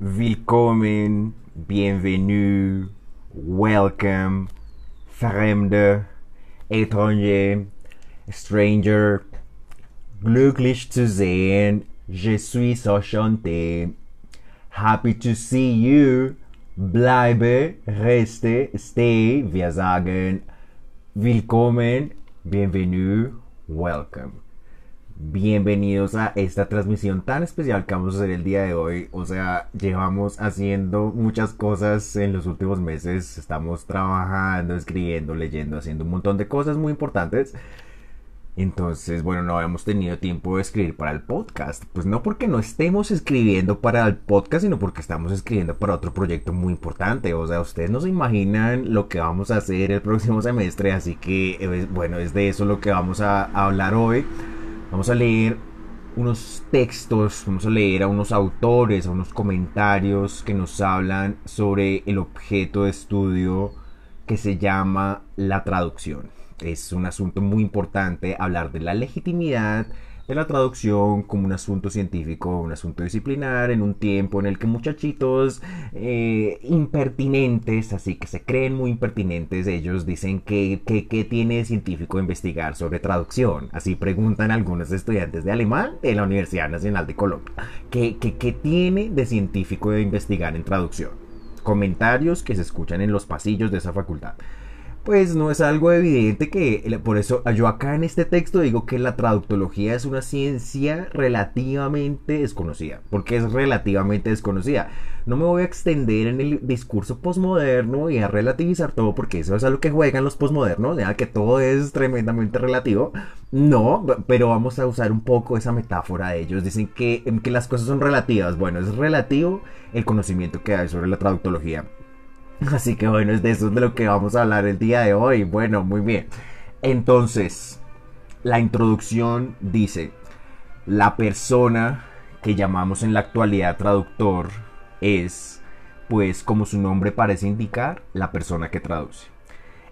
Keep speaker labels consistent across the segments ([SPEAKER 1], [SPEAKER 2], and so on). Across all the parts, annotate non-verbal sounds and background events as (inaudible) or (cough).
[SPEAKER 1] willkommen, bienvenue, welcome, fremde, étranger, stranger, glücklich zu sehen, je suis enchanté, happy to see you, bleibe, reste, stay, wir sagen, willkommen, bienvenue, welcome. Bienvenidos a esta transmisión tan especial que vamos a hacer el día de hoy. O sea, llevamos haciendo muchas cosas en los últimos meses. Estamos trabajando, escribiendo, leyendo, haciendo un montón de cosas muy importantes. Entonces, bueno, no habíamos tenido tiempo de escribir para el podcast. Pues no porque no estemos escribiendo para el podcast, sino porque estamos escribiendo para otro proyecto muy importante. O sea, ustedes no se imaginan lo que vamos a hacer el próximo semestre. Así que, eh, bueno, es de eso lo que vamos a hablar hoy. Vamos a leer unos textos, vamos a leer a unos autores, a unos comentarios que nos hablan sobre el objeto de estudio que se llama la traducción. Es un asunto muy importante hablar de la legitimidad de la traducción como un asunto científico, un asunto disciplinar, en un tiempo en el que muchachitos eh, impertinentes, así que se creen muy impertinentes, ellos dicen que, que, tiene científico investigar sobre traducción. Así preguntan algunos estudiantes de alemán de la Universidad Nacional de Colombia. ¿Qué, qué tiene de científico de investigar en traducción? Comentarios que se escuchan en los pasillos de esa facultad pues no es algo evidente que por eso yo acá en este texto digo que la traductología es una ciencia relativamente desconocida. porque es relativamente desconocida? No me voy a extender en el discurso posmoderno y a relativizar todo porque eso es a lo que juegan los posmodernos, ya que todo es tremendamente relativo. No, pero vamos a usar un poco esa metáfora de ellos. Dicen que, que las cosas son relativas. Bueno, es relativo el conocimiento que hay sobre la traductología. (laughs) Así que bueno, es de eso de lo que vamos a hablar el día de hoy. Bueno, muy bien. Entonces, la introducción dice, la persona que llamamos en la actualidad traductor es, pues como su nombre parece indicar, la persona que traduce.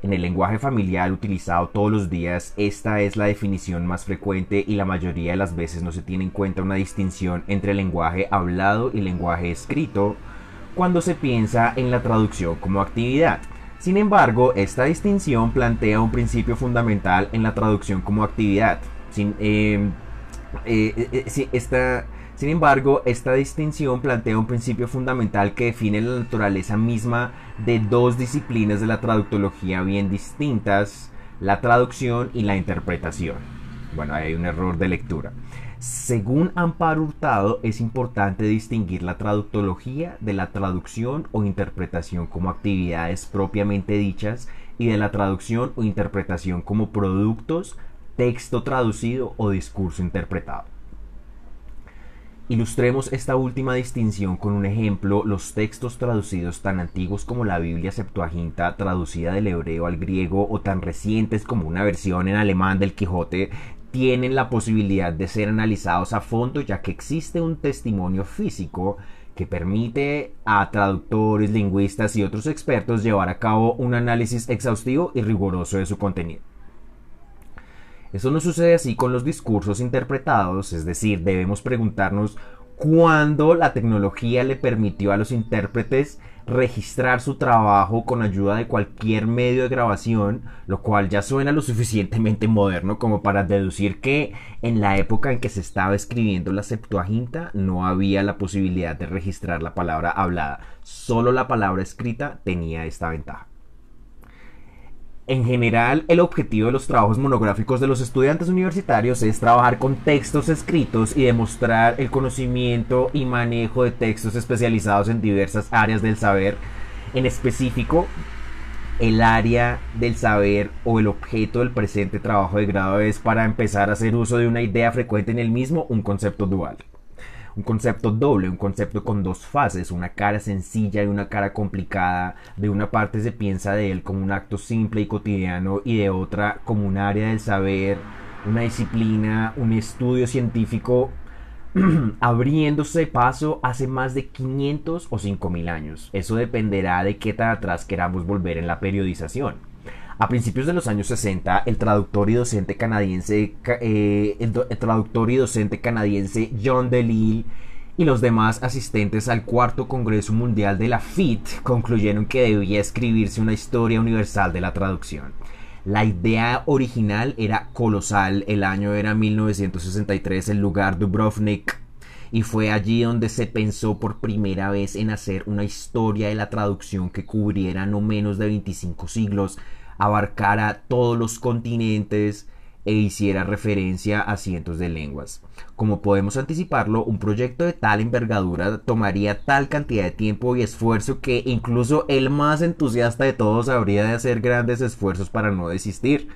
[SPEAKER 1] En el lenguaje familiar utilizado todos los días, esta es la definición más frecuente y la mayoría de las veces no se tiene en cuenta una distinción entre lenguaje hablado y lenguaje escrito, cuando se piensa en la traducción como actividad. Sin embargo, esta distinción plantea un principio fundamental en la traducción como actividad. Sin, em, eh, eh, eh, sin embargo, esta distinción plantea un principio fundamental que define la naturaleza misma de dos disciplinas de la traductología bien distintas, la traducción y la interpretación. Bueno, hay un error de lectura. Según Amparo Hurtado, es importante distinguir la traductología de la traducción o interpretación como actividades propiamente dichas y de la traducción o interpretación como productos, texto traducido o discurso interpretado. Ilustremos esta última distinción con un ejemplo. Los textos traducidos tan antiguos como la Biblia Septuaginta, traducida del hebreo al griego, o tan recientes como una versión en alemán del Quijote, tienen la posibilidad de ser analizados a fondo ya que existe un testimonio físico que permite a traductores, lingüistas y otros expertos llevar a cabo un análisis exhaustivo y riguroso de su contenido. Eso no sucede así con los discursos interpretados, es decir, debemos preguntarnos cuándo la tecnología le permitió a los intérpretes registrar su trabajo con ayuda de cualquier medio de grabación, lo cual ya suena lo suficientemente moderno como para deducir que en la época en que se estaba escribiendo la Septuaginta no había la posibilidad de registrar la palabra hablada, solo la palabra escrita tenía esta ventaja. En general, el objetivo de los trabajos monográficos de los estudiantes universitarios es trabajar con textos escritos y demostrar el conocimiento y manejo de textos especializados en diversas áreas del saber. En específico, el área del saber o el objeto del presente trabajo de grado es para empezar a hacer uso de una idea frecuente en el mismo, un concepto dual un concepto doble, un concepto con dos fases, una cara sencilla y una cara complicada. De una parte se piensa de él como un acto simple y cotidiano y de otra como un área del saber, una disciplina, un estudio científico (clears throat) abriéndose paso hace más de 500 o 5000 años. Eso dependerá de qué tan atrás queramos volver en la periodización. A principios de los años 60, el traductor y docente canadiense, eh, traductor y docente canadiense John DeLille y los demás asistentes al cuarto Congreso Mundial de la FIT concluyeron que debía escribirse una historia universal de la traducción. La idea original era colosal, el año era 1963, el lugar Dubrovnik, y fue allí donde se pensó por primera vez en hacer una historia de la traducción que cubriera no menos de 25 siglos, abarcara todos los continentes, e hiciera referencia a cientos de lenguas. Como podemos anticiparlo, un proyecto de tal envergadura tomaría tal cantidad de tiempo y esfuerzo que incluso el más entusiasta de todos habría de hacer grandes esfuerzos para no desistir.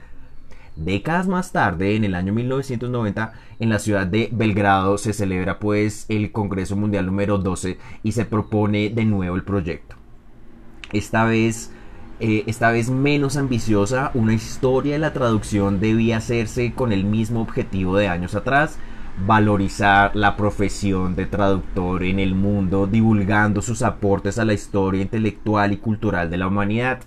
[SPEAKER 1] Décadas más tarde, en el año 1990, en la ciudad de Belgrado se celebra pues el Congreso Mundial número 12 y se propone de nuevo el proyecto. Esta vez eh, esta vez menos ambiciosa, una historia de la traducción debía hacerse con el mismo objetivo de años atrás, valorizar la profesión de traductor en el mundo, divulgando sus aportes a la historia intelectual y cultural de la humanidad.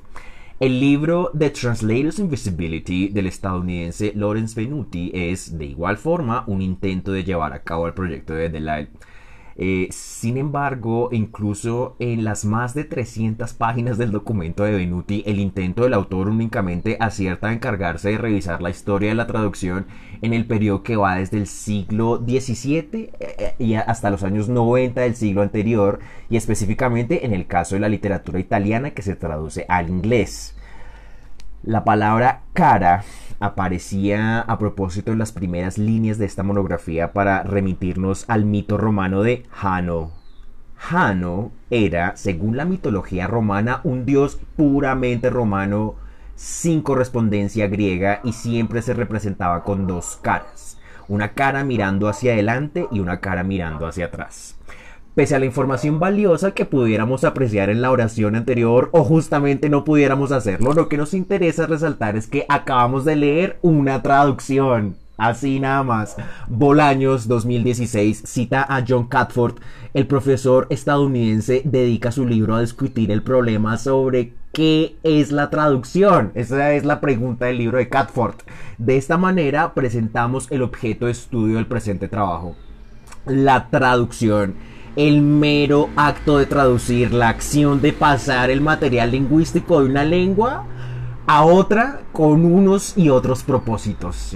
[SPEAKER 1] El libro The Translator's Invisibility del estadounidense Lawrence Venuti es, de igual forma, un intento de llevar a cabo el proyecto de Delisle. Eh, sin embargo, incluso en las más de 300 páginas del documento de Benuti, el intento del autor únicamente acierta a encargarse de revisar la historia de la traducción en el periodo que va desde el siglo XVII eh, y hasta los años 90 del siglo anterior, y específicamente en el caso de la literatura italiana que se traduce al inglés. La palabra cara aparecía a propósito en las primeras líneas de esta monografía para remitirnos al mito romano de Jano. Jano era, según la mitología romana, un dios puramente romano sin correspondencia griega y siempre se representaba con dos caras, una cara mirando hacia adelante y una cara mirando hacia atrás pese a la información valiosa que pudiéramos apreciar en la oración anterior o justamente no pudiéramos hacerlo, lo que nos interesa resaltar es que acabamos de leer una traducción. Así nada más. Bolaños 2016 cita a John Catford. El profesor estadounidense dedica su libro a discutir el problema sobre qué es la traducción. Esa es la pregunta del libro de Catford. De esta manera presentamos el objeto de estudio del presente trabajo. La traducción el mero acto de traducir, la acción de pasar el material lingüístico de una lengua a otra con unos y otros propósitos.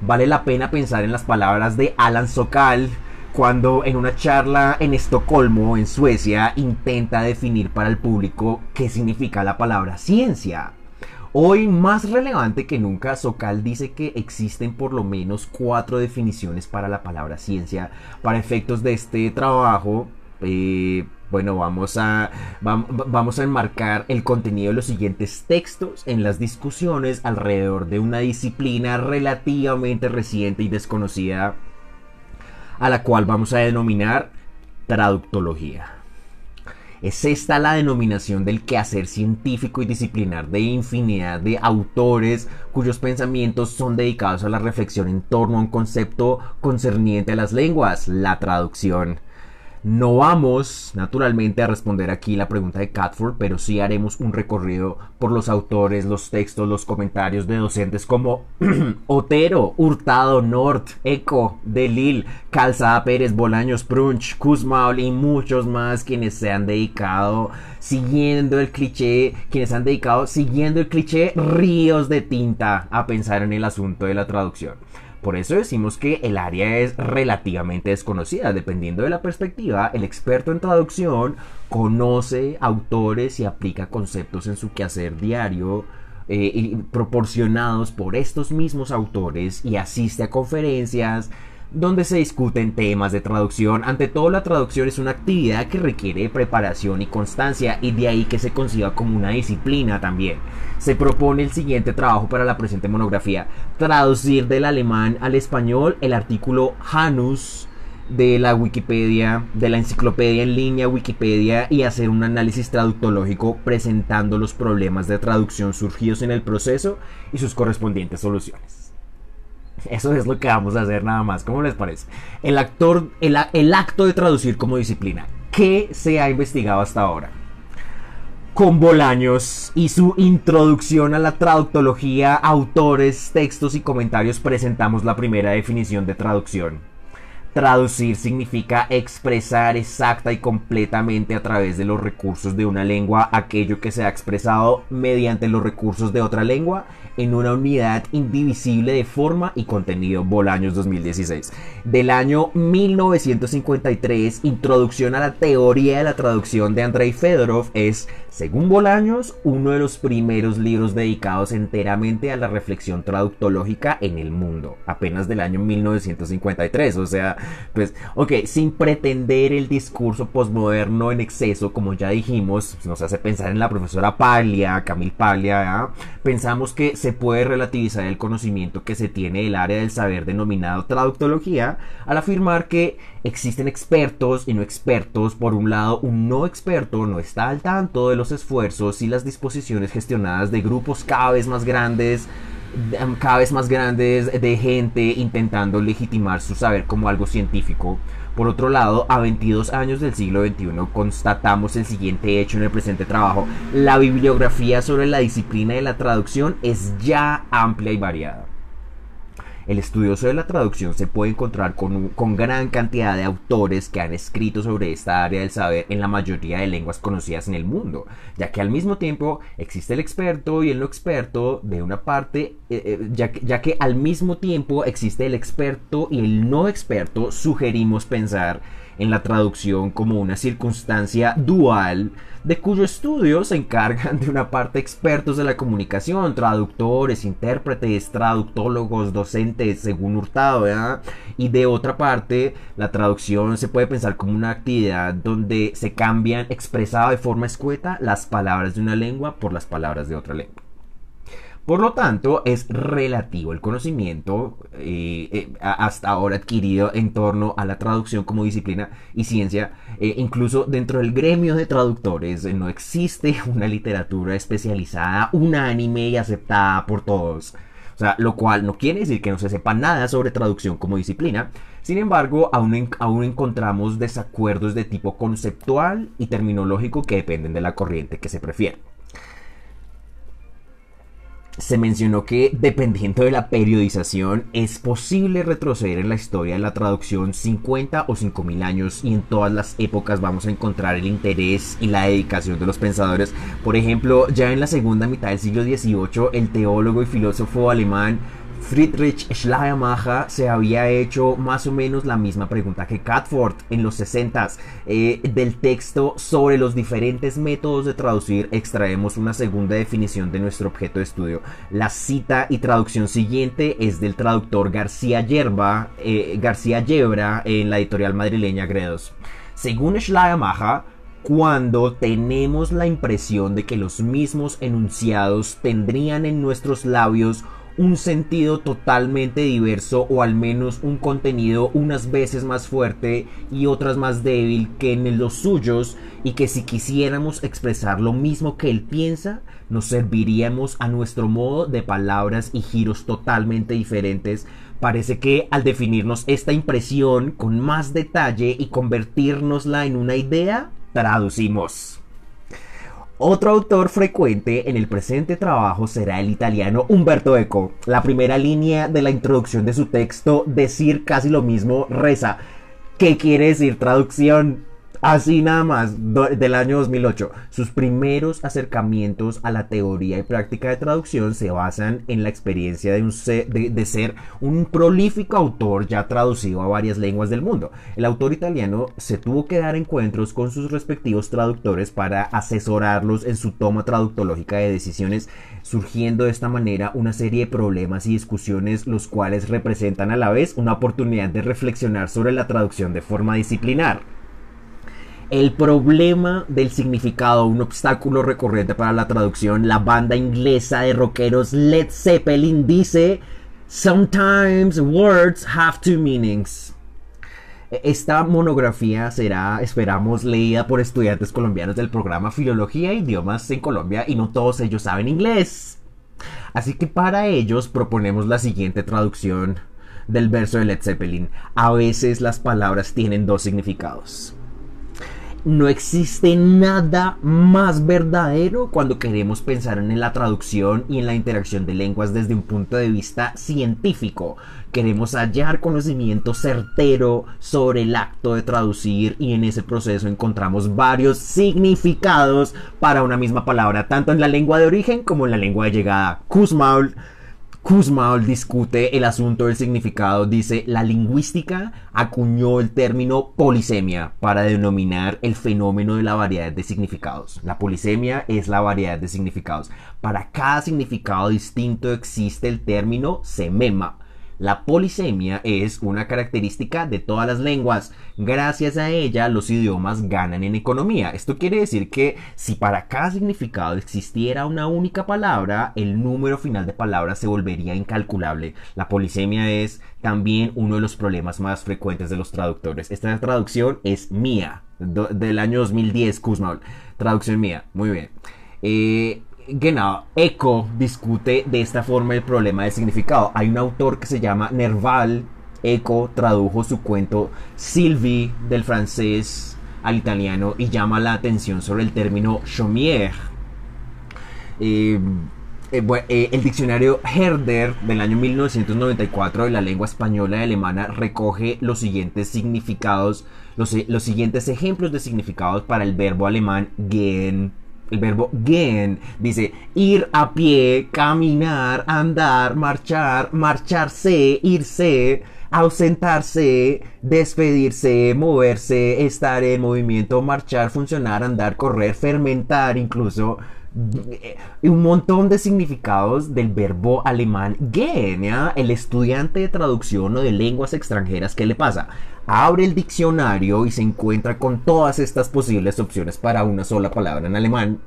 [SPEAKER 1] Vale la pena pensar en las palabras de Alan Sokal cuando en una charla en Estocolmo, en Suecia, intenta definir para el público qué significa la palabra ciencia. Hoy más relevante que nunca, Sokal dice que existen por lo menos cuatro definiciones para la palabra ciencia. Para efectos de este trabajo, eh, bueno, vamos a, vamos a enmarcar el contenido de los siguientes textos en las discusiones alrededor de una disciplina relativamente reciente y desconocida a la cual vamos a denominar traductología. Es esta la denominación del quehacer científico y disciplinar de infinidad de autores cuyos pensamientos son dedicados a la reflexión en torno a un concepto concerniente a las lenguas, la traducción. No vamos, naturalmente, a responder aquí la pregunta de Catford, pero sí haremos un recorrido por los autores, los textos, los comentarios de docentes como (clears throat) Otero, Hurtado, Nort, Eco, Delil, Calzada Pérez, Bolaños, Prunch, Kuzmaul y muchos más quienes se han dedicado siguiendo el cliché, quienes han dedicado siguiendo el cliché ríos de tinta a pensar en el asunto de la traducción. Por eso decimos que el área es relativamente desconocida. Dependiendo de la perspectiva, el experto en traducción conoce autores y aplica conceptos en su quehacer diario eh, proporcionados por estos mismos autores y asiste a conferencias, donde se discuten temas de traducción. Ante todo, la traducción es una actividad que requiere preparación y constancia y de ahí que se conciba como una disciplina también. Se propone el siguiente trabajo para la presente monografía, traducir del alemán al español el artículo Janus de la Wikipedia, de la enciclopedia en línea Wikipedia y hacer un análisis traductológico presentando los problemas de traducción surgidos en el proceso y sus correspondientes soluciones. (laughs) Eso es lo que vamos a hacer nada más. ¿Cómo les parece? El, actor, el, acto de traducir como disciplina. ¿Qué se ha investigado hasta ahora? Con Bolaños y su introducción a la traductología, autores, textos y comentarios presentamos la primera definición de traducción. Traducir significa expresar exacta y completamente a través de los recursos de una lengua aquello que se ha expresado mediante los recursos de otra lengua en una unidad indivisible de forma y contenido. Bolaños 2016. Del año 1953, Introducción a la teoría de la traducción de Andrei Fedorov es, según Bolaños, uno de los primeros libros dedicados enteramente a la reflexión traductológica en el mundo, apenas del año 1953. O sea, pues, ok, sin pretender el discurso posmoderno en exceso, como ya dijimos, nos hace pensar en la profesora Paglia, Camille Paglia, pensamos que se puede relativizar el conocimiento que se tiene del área del saber denominado traductología al afirmar que existen expertos y no expertos. Por un lado, un no experto no está al tanto de los esfuerzos y las disposiciones gestionadas de grupos cada vez más grandes cada vez más grandes de gente intentando legitimar su saber como algo científico. Por otro lado, a 22 años del siglo XXI constatamos el siguiente hecho en el presente trabajo. La bibliografía sobre la disciplina de la traducción es ya amplia y variada. El estudioso de la traducción se puede encontrar con, con, gran cantidad de autores que han escrito sobre esta área del saber en la mayoría de lenguas conocidas en el mundo, ya que al mismo tiempo existe el experto y el no experto de una parte, eh, eh, ya, ya que al mismo tiempo existe el experto y el no experto, sugerimos pensar en la traducción como una circunstancia dual de cuyo estudio se encargan de una parte expertos de la comunicación, traductores, intérpretes, traductólogos, docentes, según Hurtado, y de otra parte la traducción se puede pensar como una actividad donde se cambian expresada de forma escueta las palabras de una lengua por las palabras de otra lengua. Por lo tanto, es relativo el conocimiento eh, eh, hasta ahora adquirido en torno a la traducción como disciplina y ciencia. Eh, incluso dentro del gremio de traductores no existe (laughs) una literatura especializada, unánime y aceptada por todos. O sea, lo cual no quiere decir que no se sepa nada sobre traducción como disciplina. Sin embargo, aún, aún encontramos desacuerdos de tipo conceptual y terminológico que dependen de la corriente que se prefiere se mencionó que dependiendo de la periodización es posible retroceder en la historia de la traducción 50 o 5000 años y en todas las épocas vamos a encontrar el interés y la dedicación de los pensadores. Por ejemplo, ya en la segunda mitad del siglo XVIII, el teólogo y filósofo alemán Friedrich Schleiermacher se había hecho más o menos la misma pregunta que Catford en los 60 eh, del texto sobre los diferentes métodos de traducir extraemos una segunda definición de nuestro objeto de estudio. La cita y traducción siguiente es del traductor García Yerba, eh, García Yebra en la editorial madrileña Gredos. Según Schleiermacher, cuando tenemos la impresión de que los mismos enunciados tendrían en nuestros labios un sentido totalmente diverso o al menos un contenido unas veces más fuerte y otras más débil que en los suyos y que si quisiéramos expresar lo mismo que él piensa, nos serviríamos a nuestro modo de palabras y giros totalmente diferentes. Parece que al definirnos esta impresión con más detalle y convertirnosla en una idea, traducimos. Otro autor frecuente en el presente trabajo será el italiano Umberto Eco. La primera línea de la introducción de su texto, decir casi lo mismo, reza. ¿Qué quiere decir traducción? Así nada más, del año 2008. Sus primeros acercamientos a la teoría y práctica de traducción se basan en la experiencia de, un de, ser un prolífico autor ya traducido a varias lenguas del mundo. El autor italiano se tuvo que dar encuentros con sus respectivos traductores para asesorarlos en su toma traductológica de decisiones, surgiendo de esta manera una serie de problemas y discusiones los cuales representan a la vez una oportunidad de reflexionar sobre la traducción de forma disciplinar. El problema del significado, un obstáculo recurrente para la traducción, la banda inglesa de rockeros Led Zeppelin dice, Sometimes words have two meanings. Esta monografía será, esperamos, leída por estudiantes colombianos del programa Filología e Idiomas en Colombia y no todos ellos saben inglés. Así que para ellos proponemos la siguiente traducción del verso de Led Zeppelin. A veces las palabras tienen dos significados. No existe nada más verdadero cuando queremos pensar en la traducción y en la interacción de lenguas desde un punto de vista científico. Queremos hallar conocimiento certero sobre el acto de traducir y en ese proceso encontramos varios significados para una misma palabra, tanto en la lengua de origen como en la lengua de llegada. Kussmaul Kussmaul discute el asunto del significado. Dice, la lingüística acuñó el término polisemia para denominar el fenómeno de la variedad de significados. La polisemia es la variedad de significados. Para cada significado distinto existe el término semema la polisemia es una característica de todas las lenguas. Gracias a ella los idiomas ganan en economía. Esto quiere decir que si para cada significado existiera una única palabra, el número final de palabras se volvería incalculable. La polisemia es también uno de los problemas más frecuentes de los traductores. Esta traducción es mía, del año 2010, Kuzma. Traducción mía, muy bien. Eh, Genau, Eco discute de esta forma el problema del significado. Hay un autor que se llama Nerval. Eco tradujo su cuento Sylvie del francés al italiano y llama la atención sobre el término chaumière. Eh, eh, eh, el diccionario Herder del año 1994 de la lengua española y alemana recoge los siguientes significados, los, los siguientes ejemplos de significados para el verbo alemán gehen el verbo gehen dice ir a pie, caminar, andar, marchar, marcharse, irse, ausentarse, despedirse, moverse, estar en movimiento, marchar, funcionar, andar, correr, fermentar, incluso eh, un montón de significados del verbo alemán gehen, El estudiante de traducción o de lenguas extranjeras, ¿qué le pasa? Abre el diccionario y se encuentra con todas estas posibles opciones para una sola palabra en alemán.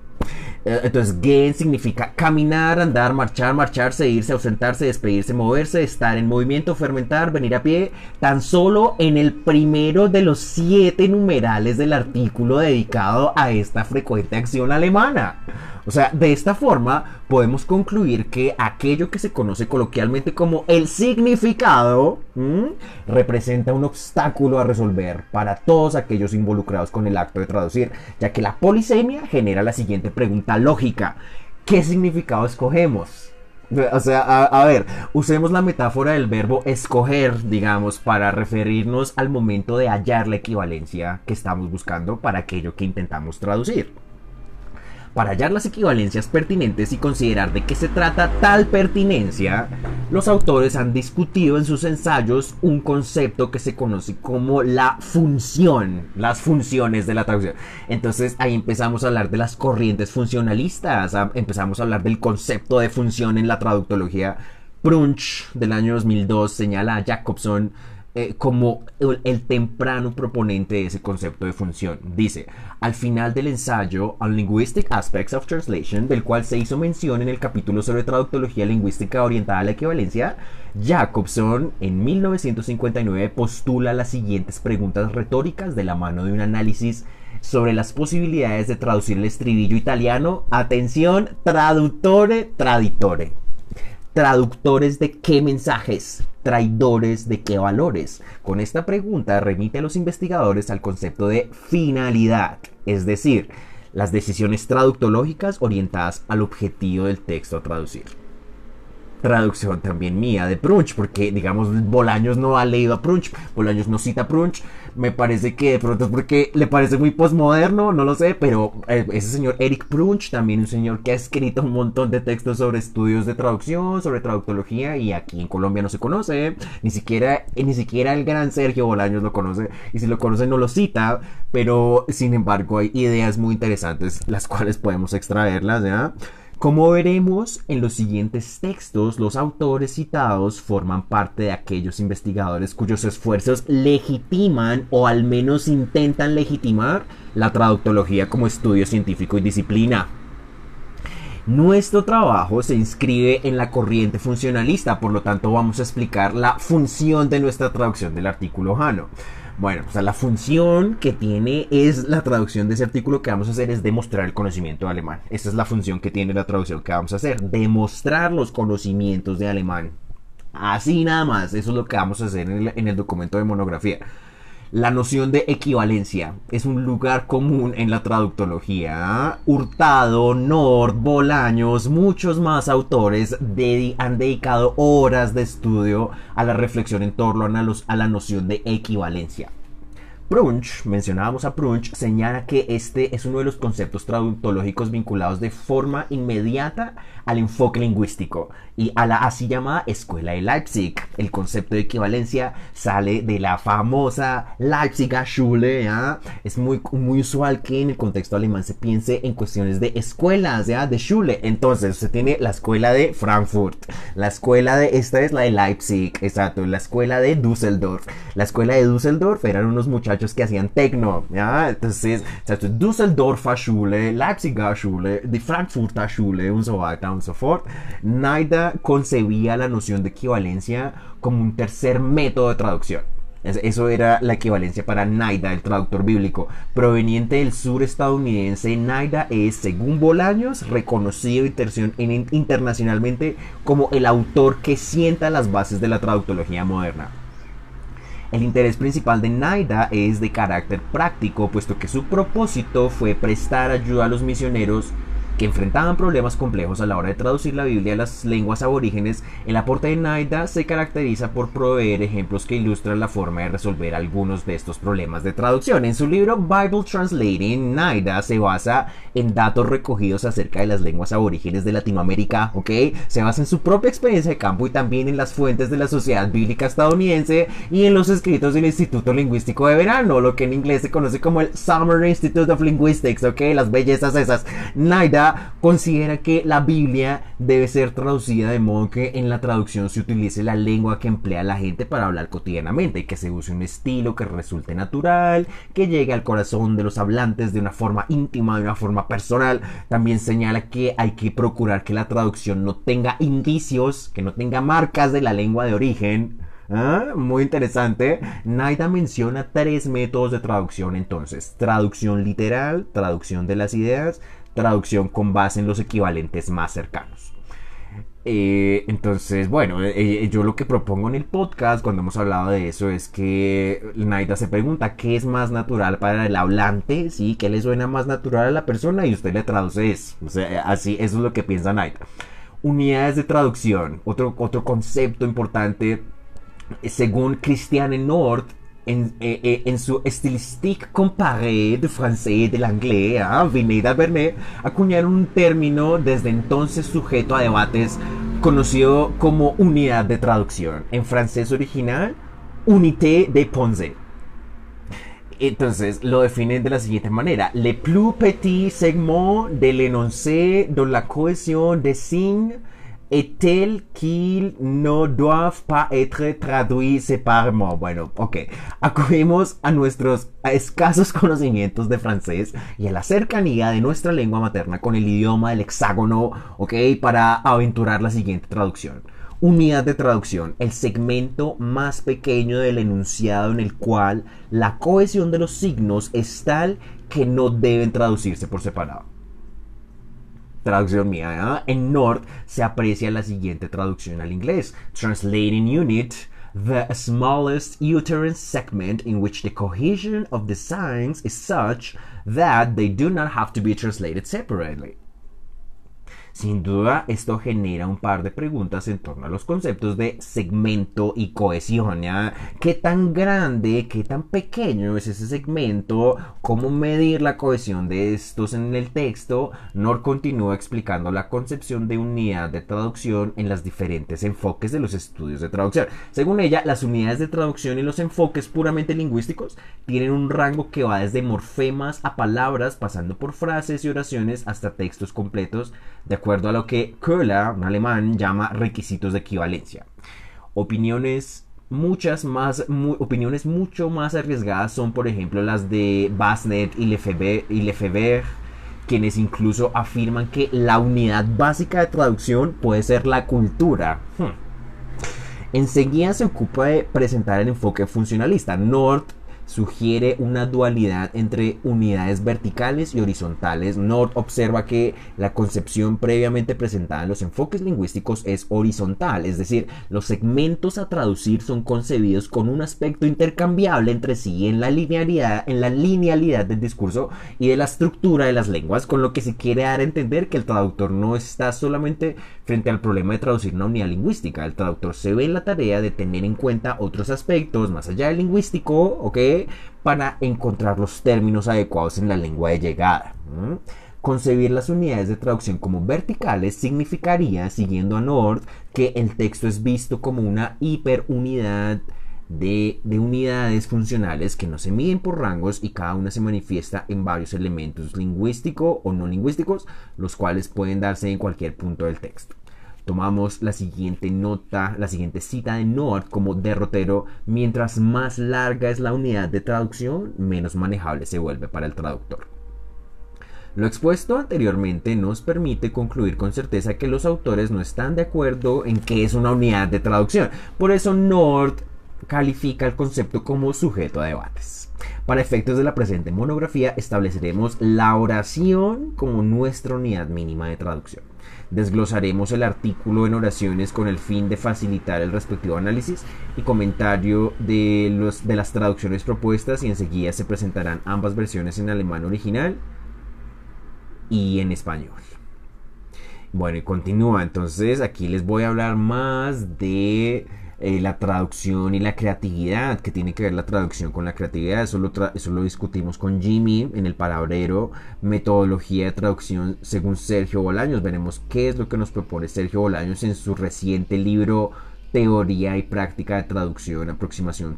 [SPEAKER 1] Eh, entonces, gehen significa caminar, andar, marchar, marcharse, irse, ausentarse, despedirse, moverse, estar en movimiento, fermentar, venir a pie, tan solo en el primero de los siete numerales del artículo dedicado a esta frecuente acción alemana. O sea, de esta forma podemos concluir que aquello que se conoce coloquialmente como el significado representa un obstáculo a resolver para todos aquellos involucrados con el acto de traducir, ya que la polisemia genera la siguiente pregunta lógica. ¿Qué significado escogemos? O sea, a, ver, usemos la metáfora del verbo escoger, digamos, para referirnos al momento de hallar la equivalencia que estamos buscando para aquello que intentamos traducir para hallar las equivalencias pertinentes y considerar de qué se trata tal pertinencia, los autores han discutido en sus ensayos un concepto que se conoce como la función, las funciones de la traducción. Entonces ahí empezamos a hablar de las corrientes funcionalistas, empezamos a hablar del concepto de función en la traductología. Prunch del año 2002 señala a Jacobson eh, como el, temprano proponente de ese concepto de función. Dice, al final del ensayo On Linguistic Aspects of Translation, del cual se hizo mención en el capítulo sobre traductología lingüística orientada a la equivalencia, Jacobson en 1959 postula las siguientes preguntas retóricas de la mano de un análisis sobre las posibilidades de traducir el estribillo italiano. Atención, traductore, traditore. ¿Traductores de qué mensajes? ¿Traidores de qué valores? Con esta pregunta remite a los investigadores al concepto de finalidad, es decir, las decisiones traductológicas orientadas al objetivo del texto a traducir traducción también mía de Prunch, porque digamos Bolaños no ha leído a Prunch, Bolaños no cita a Prunch, me parece que de pronto es porque le parece muy postmoderno, no lo sé, pero eh, ese señor Eric Prunch, también un señor que ha escrito un montón de textos sobre estudios de traducción, sobre traductología, y aquí en Colombia no se conoce, ni siquiera, ni siquiera el gran Sergio Bolaños lo conoce, y si lo conoce no lo cita, pero sin embargo hay ideas muy interesantes, las cuales podemos extraerlas, ¿ya? Como veremos en los siguientes textos, los autores citados forman parte de aquellos investigadores cuyos esfuerzos legitiman o al menos intentan legitimar la traductología como estudio científico y disciplina. Nuestro trabajo se inscribe en la corriente funcionalista, por lo tanto vamos a explicar la función de nuestra traducción del artículo Jano. Bueno, o sea, la función que tiene es la traducción de ese artículo que vamos a hacer es demostrar el conocimiento de alemán. Esa es la función que tiene la traducción que vamos a hacer, demostrar los conocimientos de alemán. Así nada más, eso es lo que vamos a hacer en el, en el documento de monografía. La noción de equivalencia es un lugar común en la traductología. Hurtado, Nord, Bolaños, muchos más autores han dedicado horas de estudio a la reflexión en torno a la noción de equivalencia. Prunch, mencionábamos a Prunch, señala que este es uno de los conceptos traductológicos vinculados de forma inmediata al enfoque lingüístico y a la así llamada Escuela de Leipzig. El concepto de equivalencia sale de la famosa Leipziger Schule. Es muy, muy usual que en el contexto alemán se piense en cuestiones de escuelas, de Schule. Entonces, se tiene la escuela de Frankfurt, la escuela de, esta es la de Leipzig, exacto, la escuela de Düsseldorf. La escuela de Düsseldorf eran unos muchachos que hacían techno, ¿ya? Entonces, Düsseldorfer Schule, Leipziger Schule, die Frankfurter Schule und so weiter und so fort. Naida concebía la noción de equivalencia como un tercer método de traducción. Eso era la equivalencia para Naida, el traductor bíblico. Proveniente del sur estadounidense, Naida es, según Bolaños, reconocido internacionalmente como el autor que sienta las bases de la traductología moderna. El interés principal de Naida es de carácter práctico, puesto que su propósito fue prestar ayuda a los misioneros que enfrentaban problemas complejos a la hora de traducir la Biblia a las lenguas aborígenes, el aporte de Naida se caracteriza por proveer ejemplos que ilustran la forma de resolver algunos de estos problemas de traducción. En su libro Bible Translating, Naida se basa en datos recogidos acerca de las lenguas aborígenes de Latinoamérica, ¿ok? Se basa en su propia experiencia de campo y también en las fuentes de la Sociedad Bíblica Estadounidense y en los escritos del Instituto Lingüístico de Verano, lo que en inglés se conoce como el Summer Institute of Linguistics, ¿ok? Las bellezas esas. Naida considera que la Biblia debe ser traducida de modo que en la traducción se utilice la lengua que emplea la gente para hablar cotidianamente y que se use un estilo que resulte natural, que llegue al corazón de los hablantes de una forma íntima, de una forma personal. También señala que hay que procurar que la traducción no tenga indicios, que no tenga marcas de la lengua de origen. ¿Ah? Muy interesante. Naida menciona tres métodos de traducción entonces. Traducción literal, traducción de las ideas, traducción con base en los equivalentes más cercanos. Eh, entonces, bueno, eh, eh, yo lo que propongo en el podcast cuando hemos hablado de eso es que Naida se pregunta qué es más natural para el hablante, ¿sí? ¿Qué le suena más natural a la persona? Y usted le traduce eso. O sea, así, eso es lo que piensa Naida. Unidades de traducción, otro, otro concepto importante, según Christiane Nord, en, eh, eh, en, su stylistique comparée de francés de l'anglais, ¿eh? Vineda Bernet acuñaron un término desde entonces sujeto a debates conocido como unidad de traducción. En francés original, unité de pensée. Entonces lo definen de la siguiente manera: Le plus petit segment de l'énoncé de la cohésion des signes et tel qu'ils ne doivent pas être traduits séparément. Bueno, ok. Acudimos a nuestros escasos (laughs) conocimientos de francés y a la cercanía de nuestra lengua materna con el idioma del hexágono, ok, para aventurar la siguiente traducción. Unidad de traducción, el segmento más pequeño del enunciado en el cual la cohesión de los signos es tal que no deben traducirse por separado. Traducción mía, en Nord se aprecia la siguiente traducción al inglés. Translating unit, the smallest uterine segment in which the cohesion of the signs is such that they do not have to be translated separately. Sin duda, esto genera un par de preguntas en torno a los conceptos de segmento y cohesión. ¿Qué tan grande, qué tan pequeño es ese segmento? ¿Cómo medir la cohesión de estos en el texto? Nor continúa explicando la concepción de unidad de traducción en los diferentes enfoques de los estudios de traducción. Según ella, las unidades de traducción y los enfoques puramente lingüísticos tienen un rango que va desde morfemas a palabras, pasando por frases y oraciones hasta textos completos de acuerdo a lo que Köhler, un alemán, llama requisitos de equivalencia. Opiniones muchas más opiniones mucho más arriesgadas son por ejemplo las de Basnet y Lefebvre, quienes incluso afirman que la unidad básica de traducción puede ser la cultura. Hmm. Enseguida se ocupa de presentar el enfoque funcionalista. North sugiere una dualidad entre unidades verticales y horizontales. Nord observa que la concepción previamente presentada en los enfoques lingüísticos es horizontal, es decir, los segmentos a traducir son concebidos con un aspecto intercambiable entre sí en la linealidad, en la linealidad del discurso y de la estructura de las lenguas, con lo que se quiere dar a entender que el traductor no está solamente frente al problema de traducir una unidad lingüística, el traductor se ve en la tarea de tener en cuenta otros aspectos más allá del lingüístico, ¿ok? Para encontrar los términos adecuados en la lengua de llegada. Concebir las unidades de traducción como verticales significaría, siguiendo a Nord, que el texto es visto como una hiperunidad de, de, unidades funcionales que no se miden por rangos y cada una se manifiesta en varios elementos lingüísticos o no lingüísticos, los cuales pueden darse en cualquier punto del texto. Tomamos la siguiente nota, la siguiente cita de Nord como derrotero. Mientras más larga es la unidad de traducción, menos manejable se vuelve para el traductor. Lo expuesto anteriormente nos permite concluir con certeza que los autores no están de acuerdo en qué es una unidad de traducción. Por eso Nord califica el concepto como sujeto a debates. Para efectos de la presente monografía estableceremos la oración como nuestra unidad mínima de traducción. Desglosaremos el artículo en oraciones con el fin de facilitar el respectivo análisis y comentario de, los, de las traducciones propuestas y enseguida se presentarán ambas versiones en alemán original y en español. Bueno, y continúa. Entonces aquí les voy a hablar más de eh, la traducción y la creatividad, que tiene que ver la traducción con la creatividad. Eso lo, eso lo discutimos con Jimmy en el palabrero Metodología de Traducción según Sergio Bolaños. Veremos qué es lo que nos propone Sergio Bolaños en su reciente libro Teoría y práctica de traducción, aproximación,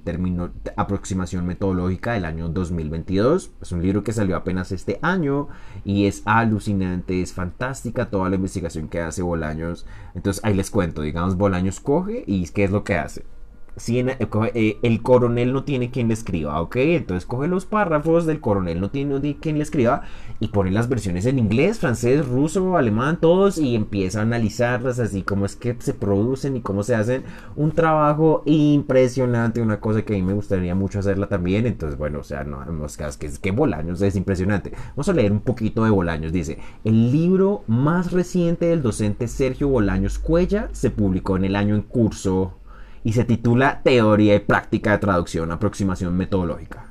[SPEAKER 1] metodológica del año 2022. Es un libro que salió apenas este año y es alucinante, es fantástica toda la investigación que hace Bolaños. Entonces ahí les cuento, digamos, Bolaños coge y ¿qué es lo que hace? Si eh, eh, el coronel no tiene quien le escriba, ¿ok? Entonces coge los párrafos del coronel no tiene quien le escriba y pone las versiones en inglés, francés, ruso, alemán, todos y empieza a analizarlas así como es que se producen y cómo se hacen. Un trabajo impresionante, una cosa que a mí me gustaría mucho hacerla también. Entonces, bueno, o sea, no, no que es que Bolaños es impresionante. Vamos a leer un poquito de Bolaños. Dice, el libro más reciente del docente Sergio Bolaños Cuella se publicó en el año en curso y se titula Teoría y Práctica de Traducción, Aproximación Metodológica.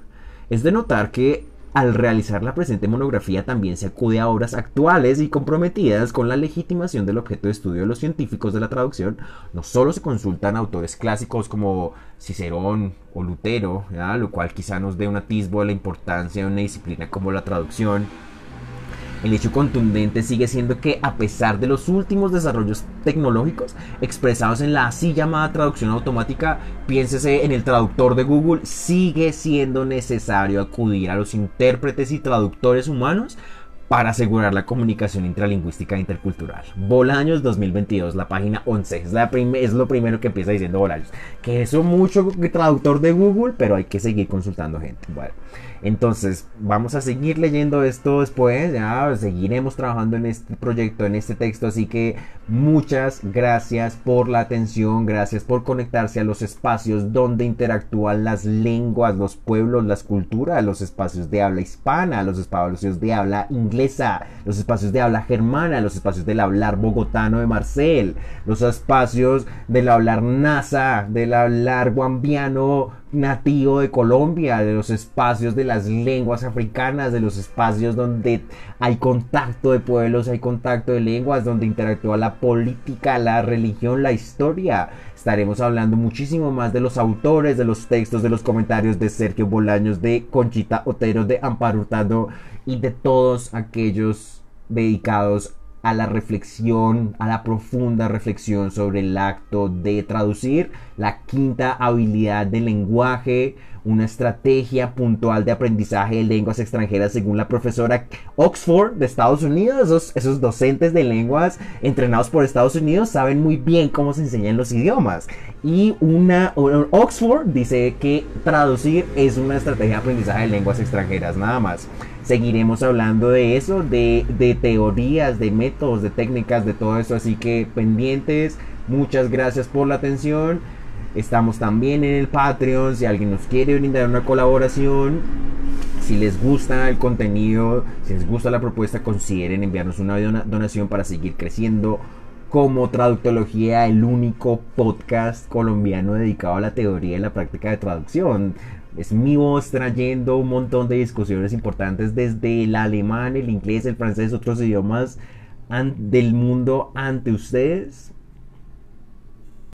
[SPEAKER 1] Es de notar que al realizar la presente monografía también se acude a obras actuales y comprometidas con la legitimación del objeto de estudio de los científicos de la traducción. No solo se consultan autores clásicos como Cicerón o Lutero, lo cual quizá nos dé un atisbo de la importancia de una disciplina como la traducción, el hecho contundente sigue siendo que a pesar de los últimos desarrollos tecnológicos expresados en la así llamada traducción automática, piénsese en el traductor de Google, sigue siendo necesario acudir a los intérpretes y traductores humanos para asegurar la comunicación intralingüística e intercultural. Bolaños 2022, la página 11. Es, la es lo primero que empieza diciendo Bolaños. Que eso mucho traductor de Google, pero hay que seguir consultando gente. Bueno. Entonces, vamos a seguir leyendo esto después, ya seguiremos trabajando en este proyecto, en este texto, así que muchas gracias por la atención, gracias por conectarse a los espacios donde interactúan las lenguas, los pueblos, las culturas, los espacios de habla hispana, los espacios de habla inglesa, los espacios de habla germana, los espacios del hablar bogotano de Marcel, los espacios del hablar NASA, del hablar guambiano nativo de Colombia, de los espacios de las lenguas africanas, de los espacios donde hay contacto de pueblos, hay contacto de lenguas, donde interactúa la política, la religión, la historia. Estaremos hablando muchísimo más de los autores, de los textos, de los comentarios de Sergio Bolaños, de Conchita Otero, de Amparo Hurtado y de todos aquellos dedicados a la reflexión, a la profunda reflexión sobre el acto de traducir, la quinta habilidad del lenguaje, una estrategia puntual de aprendizaje de lenguas extranjeras según la profesora Oxford de Estados Unidos. Esos, docentes de lenguas entrenados por Estados Unidos saben muy bien cómo se enseñan los idiomas. Y una Oxford dice que traducir es una estrategia de aprendizaje de lenguas extranjeras, nada más seguiremos hablando de eso, de, de, teorías, de métodos, de técnicas, de todo eso. Así que pendientes, muchas gracias por la atención. Estamos también en el Patreon. Si alguien nos quiere brindar una colaboración, si les gusta el contenido, si les gusta la propuesta, consideren enviarnos una donación para seguir creciendo como Traductología, el único podcast colombiano dedicado a la teoría y la práctica de traducción. Es mi voz trayendo un montón de discusiones importantes desde el alemán, el inglés, el francés, otros idiomas del mundo ante ustedes